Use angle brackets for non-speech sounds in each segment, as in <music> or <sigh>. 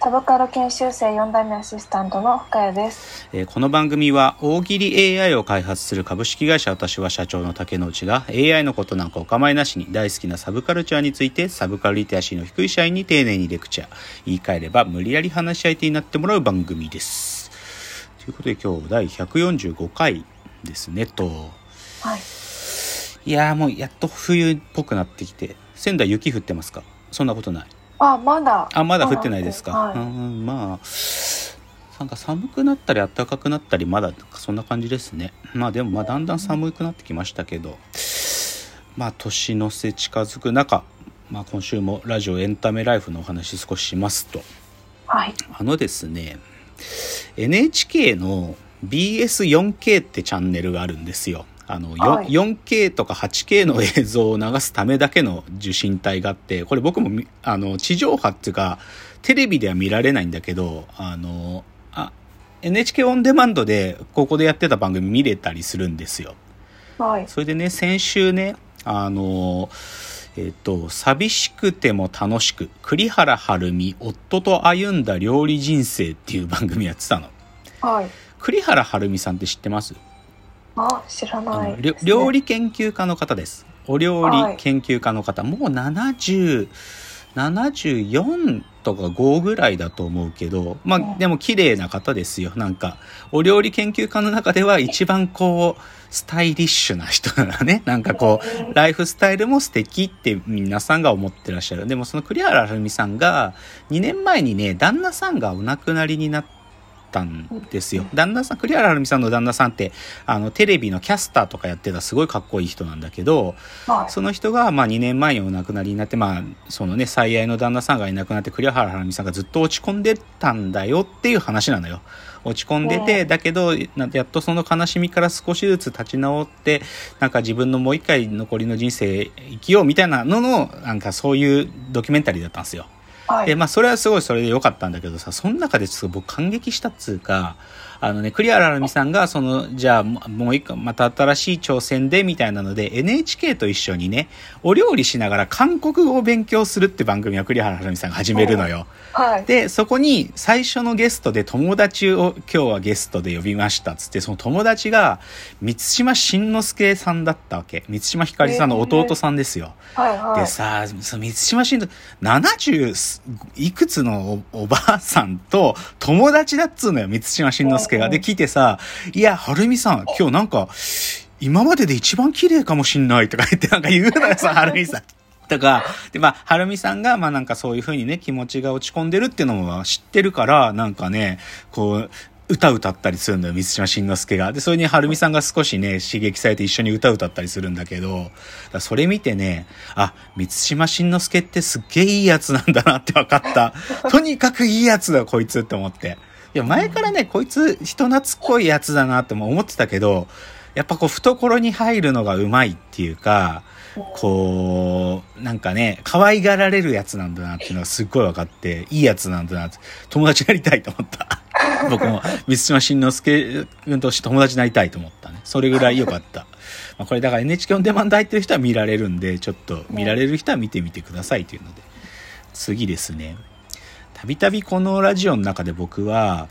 サブカル研修生4代目アシスタントの深谷です。えーこの番組は大喜利 AI を開発する株式会社私は社長の竹之内が AI のことなんかお構いなしに大好きなサブカルチャーについてサブカルリテラシーの低い社員に丁寧にレクチャー言い換えれば無理やり話し相手になってもらう番組です。ということで今日第145回ですねと。はい。いやーもうやっと冬っぽくなってきて仙台雪降ってますか？そんなことないあ、まだ。あまだ降ってないですか、はうんまあなんか寒くなったり暖かくなったりまだそんな感じですねまあでもまあだんだん寒くなってきましたけどまあ年の瀬近づく中、まあ、今週もラジオエンタメライフのお話少ししますとい。はい。あのですね NHK の BS4K ってチャンネルがあるんですよ。あの、よはい 4K とか 8K の映像を流すためだけの受信帯があってこれ僕もみあの地上波っていうかテレビでは見られないんだけどあのあ NHK オンデマンドでここでやってた番組見れたりするんですよ。はい。それでね先週ねあのえっ、と「寂しくても楽しく栗原はるみ夫と歩んだ料理人生」っていう番組やってたのはい。栗原はるみさんって知ってます？あ、知らあない、ね料理研究家の方です。お料理研究家の方、もう70 74とか5ぐらいだと思うけどまうん。あでも綺麗な方ですよ。なんかお料理研究家の中では一番こうスタイリッシュな人だね。<laughs> なんかこうライフスタイルも素敵って皆さんが思ってらっしゃる。でもその栗原はるみさんが2年前にね旦那さんがお亡くなりになったんですよ。旦那さん栗原はるみさんの旦那さんってあのテレビのキャスターとかやってたすごいかっこいい人なんだけどはい。その人がまあ2年前にお亡くなりになってまあそのね最愛の旦那さんがいなくなって栗原はるみさんがずっと落ち込んでたんだよっていう話なのよ。落ち込んでて、うん。だけどなやっとその悲しみから少しずつ立ち直ってなんか自分のもう一回残りの人生生きようみたいなののなんかそういうドキュメンタリーだったんですよはい。でまあそれはすごいそれで良かったんだけどさその中でちょっと僕感激したっつうかあのね栗原はるみさんがそのじゃあももう一個また新しい挑戦でみたいなので NHK と一緒にねお料理しながら韓国語を勉強するって番組を栗原はるみさんが始めるのよ。はい。でそこに最初のゲストで友達を今日はゲストで呼びましたっつってその友達が満島真之介さんだったわけ満島ひかりさんの弟さんですよ。はい。はい。でさ、その満島真之、70いくつのおおばあさんと友達だっつうのよ、満島真之介が。うんで、聞いてさ、いや、はるみさん、今日なんか、今までで一番綺麗かもしんないとか言って <laughs> なんか言うのよ、さ、<laughs> はるみさん。とか、で、まあ、はるみさんが、まあなんかそういう風にね、気持ちが落ち込んでるっていうのも知ってるから、なんかね、こう、歌歌ったりするんだよ、満島真之介が。で、それにはるみさんが少しね、刺激されて一緒に歌歌ったりするんだけど、それ見てね、あ、満島真之介ってすっげえいいやつなんだなって分かった。<laughs> とにかくいいやつだ、こいつって思って。いや、前からね、こいつ人懐っこいやつだなっても思ってたけど、やっぱこう、懐に入るのがうまいっていうか、こう、なんかね、可愛がられるやつなんだなっていうのがすっごい分かって、いいやつなんだなって、友達になりたいと思った。<laughs> 僕も、満島真之介君として友達になりたいと思ったね。それぐらい良かった。まあ、これだから NHK オンデマンド入ってる人は見られるんで、ちょっと見られる人は見てみてくださいというので。次ですね。たびたびこのラジオの中で僕は、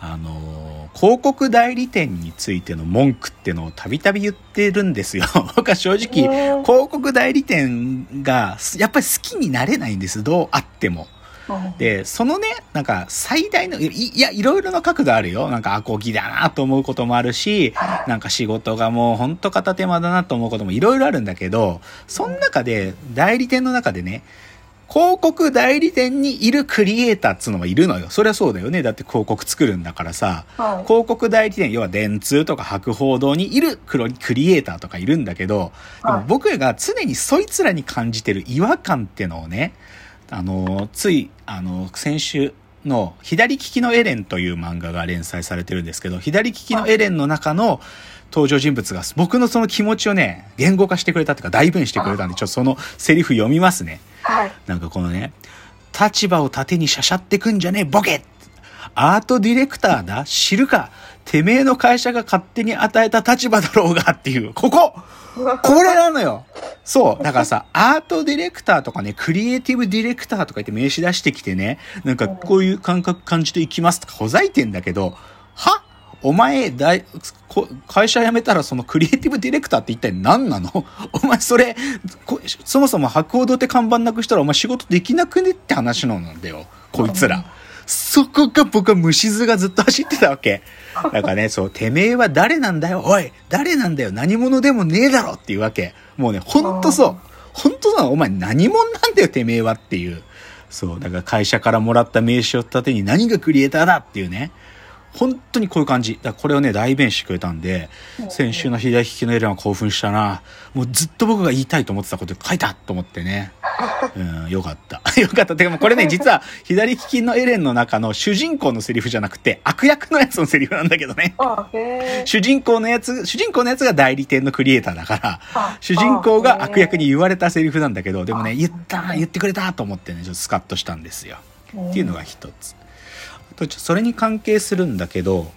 あのー広告代理店についての文句ってのをたびたび言ってるんですよ。<laughs> 僕は正直、うん広告代理店がやっぱり好きになれないんです。どうあっても。うんで、そのね、なんか最大の、いいや、いろいろな角度あるよ。なんかアコギだなと思うこともあるし、なんか仕事がもうほんと片手間だなと思うこともいろいろあるんだけど、その中で、代理店の中でね、広告代理店にいるクリエイターっつうのもいるのよ。そりゃそうだよね。だって広告作るんだからさ。はい。広告代理店、要は電通とか博報堂にいるクロクリエイターとかいるんだけど、でもはい僕が常にそいつらに感じてる違和感ってのをね、あの、つい、あの、先週の左利きのエレンという漫画が連載されてるんですけど、左利きのエレンの中の登場人物が僕のその気持ちをね、言語化してくれたっていうか代弁してくれたんで、ちょっとそのセリフ読みますね。はい。なんかこのね、立場を盾にしゃしゃってくんじゃねえ、ボケアートディレクターだ知るかてめえの会社が勝手に与えた立場だろうがっていう、こここれなのよそう。だからさ、アートディレクターとかね、クリエイティブディレクターとか言って名刺出してきてね、なんかこういう感覚感じていきますとかほざいてんだけど、は？お前、だい、こ会社辞めたらそのクリエイティブディレクターって一体何なの？<laughs> お前それ、そもそも博報堂って看板なくしたらお前仕事できなくねって話なんだよ。こいつら。そこが僕は虫図がずっと走ってたわけ。だからね、そう、てめえは誰なんだよおい誰なんだよ何者でもねえだろっていうわけ。もうね、ほんとそう。ほんとそうなお前何者なんだよてめえはっていう。そう、だから会社からもらった名刺を盾に何がクリエイターだっていうね。本当にこういう感じ。だこれをね、代弁してくれたんで、先週の左利きのエレンは興奮したな。もうずっと僕が言いたいと思ってたこと書いたと思ってね。<laughs> うん、よかった。<laughs> よかった。てかもうこれね、実は左利きのエレンの中の主人公のセリフじゃなくて、悪役のやつのセリフなんだけどね。主人公のやつ、主人公のやつが代理店のクリエイターだからあ、主人公が悪役に言われたセリフなんだけど、でもね、言った、言ってくれたと思ってね、ちょっとスカッとしたんですよ。っていうのが一つ。あと、ちょそれに関係するんだけど、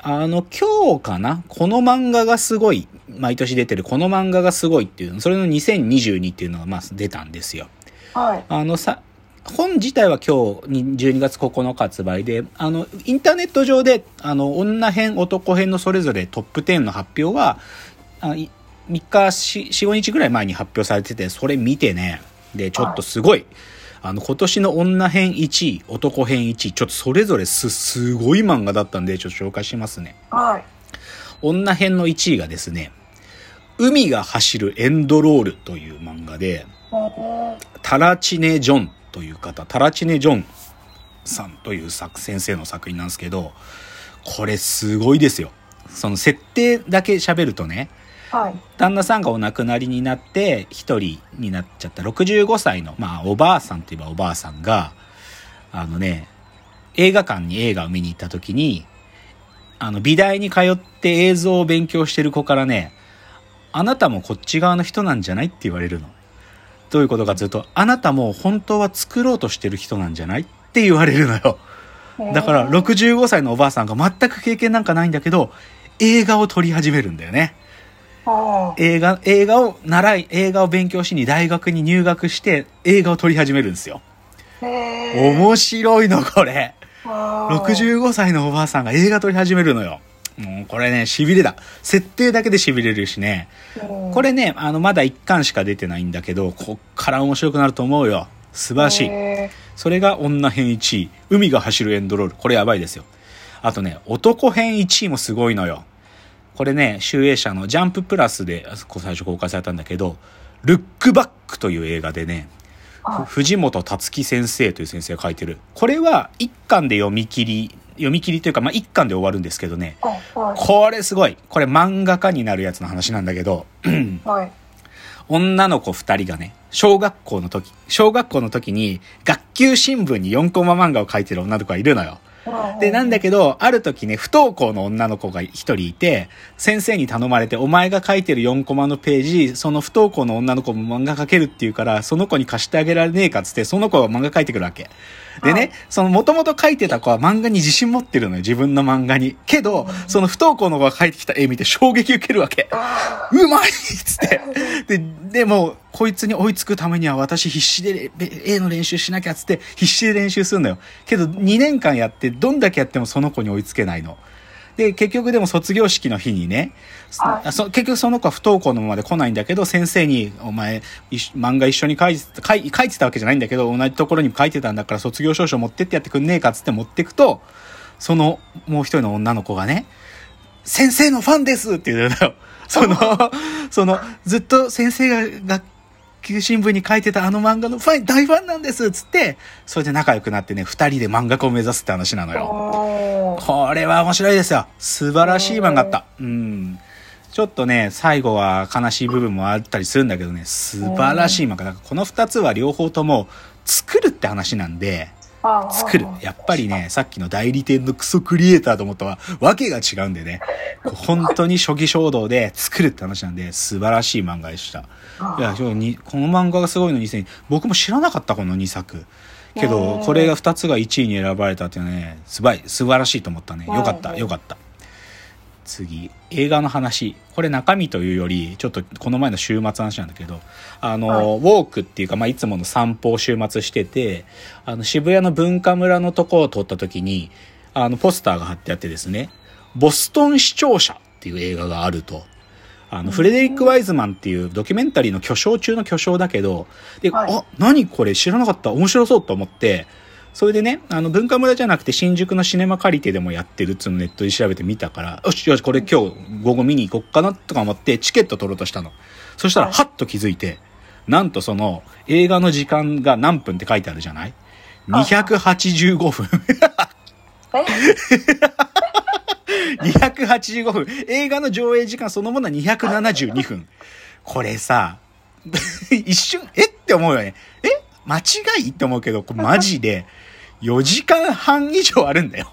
あの、今日かな？この漫画がすごい、毎年出てるこの漫画がすごいっていうの、それの2022っていうのがまあ出たんですよ。はい。あのさ、本自体は今日に12月9日発売で、あの、インターネット上で、あの、女編、男編のそれぞれトップ10の発表は、あい3日、4、4 5日ぐらい前に発表されてて、それ見てね、で、ちょっとすごい、あの、今年の女編1位、男編1位、ちょっとそれぞれす、すごい漫画だったんで、ちょっと紹介しますね。はい。女編の1位がですね、海が走るエンドロールという漫画で、タラチネ・ジョンという方、タラチネ・ジョンさんという作先生の作品なんですけど、これすごいですよ。その設定だけ喋るとね、はい。旦那さんがお亡くなりになって一人になっちゃった65歳の、まあおばあさんといえばおばあさんが、あのね、映画館に映画を見に行った時に、あの美大に通って映像を勉強してる子からね、あなたもこっち側の人なんじゃないって言われるの。どういうことかというと、あなたも本当は作ろうとしてる人なんじゃない？って言われるのよ。だから65歳のおばあさんが全く経験なんかないんだけど、映画を撮り始めるんだよね。あ映画、映画を習い、映画を勉強しに大学に入学して映画を撮り始めるんですよ。面白いの、これ。あー65歳のおばあさんが映画撮り始めるのよ。もうこれね、痺れだ。設定だけで痺れるしね。うんこれね、あの、まだ1巻しか出てないんだけど、こっから面白くなると思うよ。素晴らしい。へそれが女編1位。海が走るエンドロール。これやばいですよ。あとね、男編1位もすごいのよ。これね、集英社のジャンププラスで最初公開されたんだけど、ルックバックという映画でね、藤本達樹先生という先生が書いてる。これは一巻で読み切り、読み切りというか、まあ一巻で終わるんですけどね。これすごい。これ漫画家になるやつの話なんだけど、<clears throat> はい。女の子二人がね、小学校の時、小学校の時に学級新聞に4コマ漫画を描いてる女の子がいるのよ。で、なんだけど、ある時ね、不登校の女の子が一人いて、先生に頼まれて、お前が書いてる4コマのページ、その不登校の女の子も漫画描けるっていうから、その子に貸してあげられねえかっつって、その子が漫画描いてくるわけ。でね、はいその元々書いてた子は漫画に自信持ってるのよ、自分の漫画に。けど、その不登校の子が描いてきた絵見て衝撃受けるわけ。あうまいっつって。で、でも、こいつに追いつくためには私必死でれ A の練習しなきゃっつって必死で練習するのよ。けど2年間やってどんだけやってもその子に追いつけないの。で、結局でも卒業式の日にね、はいあそ結局その子は不登校のままで来ないんだけど、先生に、お前、漫画一緒に書いて書い書いてたわけじゃないんだけど、同じところに書いてたんだから卒業証書持ってってやってくんねえかっつって持ってくと、そのもう一人の女の子がね、先生のファンですって言うのよ。<laughs> その、その、ずっと先生が学級新聞に書いてたあの漫画のファン、大ファンなんですっつって、それで仲良くなってね、二人で漫画家を目指すって話なのーよ。これは面白いですよ。素晴らしい漫画だった。うん。ちょっとね、最後は悲しい部分もあったりするんだけどね、素晴らしい漫画。だからこの二つは両方とも作るって話なんで、作る。やっぱりね、さっきの代理店のクソクリエイターと思ったは、わけが違うんでね、本当に初期衝動で作るって話なんで、素晴らしい漫画でした。いや、この漫画がすごいのに、僕も知らなかった、この2作。けど、これが2つが1位に選ばれたっていうのはね、すばい、素晴らしいと思ったね。よかった、よかった。次、映画の話。これ中身というより、ちょっとこの前の週末の話なんだけど、あの、はい、ウォークっていうか、まあ、いつもの散歩を週末してて、あの、渋谷の文化村のとこを通った時に、あの、ポスターが貼ってあってですね、ボストン視聴者っていう映画があると。あの、フレデリック・ワイズマンっていうドキュメンタリーの巨匠中の巨匠だけど、で、はい、あ、何これ知らなかった面白そうと思って、それでね、あの、文化村じゃなくて新宿のシネマ借りてでもやってるっつうのネットで調べてみたから、よしよし、これ今日午後見に行こっかなとか思ってチケット取ろうとしたの。そしたら、はっと気づいて、なんとその、映画の時間が何分って書いてあるじゃない ?285 分。285 <laughs> 分。映画の上映時間そのものは272分。これさ、<laughs> 一瞬、え？って思うよね。え間違いって思うけど、これマジで4時間半以上あるんだよ。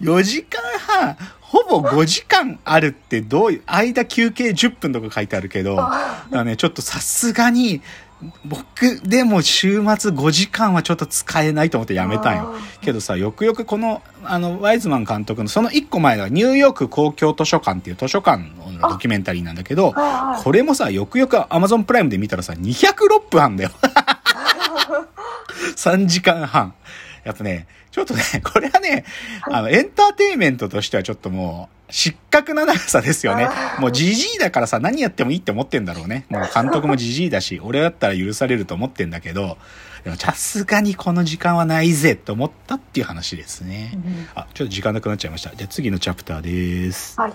4時間半、ほぼ5時間あるってどういう、間休憩10分とか書いてあるけど、だね、ちょっとさすがに、僕でも週末5時間はちょっと使えないと思ってやめたんよ。けどさ、よくよくこの、あの、ワイズマン監督のその1個前がニューヨーク公共図書館っていう図書館のドキュメンタリーなんだけど、これもさ、よくよく Amazon プライムで見たらさ、206分あんだよ。<laughs> 3時間半。やっぱね、ちょっとね、これはね、あの、エンターテインメントとしてはちょっともう、失格な長さですよね。もうじじいだからさ、何やってもいいって思ってんだろうね。もう監督もじじいだし、<laughs> 俺だったら許されると思ってんだけど、でもさすがにこの時間はないぜと思ったっていう話ですね。あ、ちょっと時間なくなっちゃいました。じゃあ次のチャプターです。はい。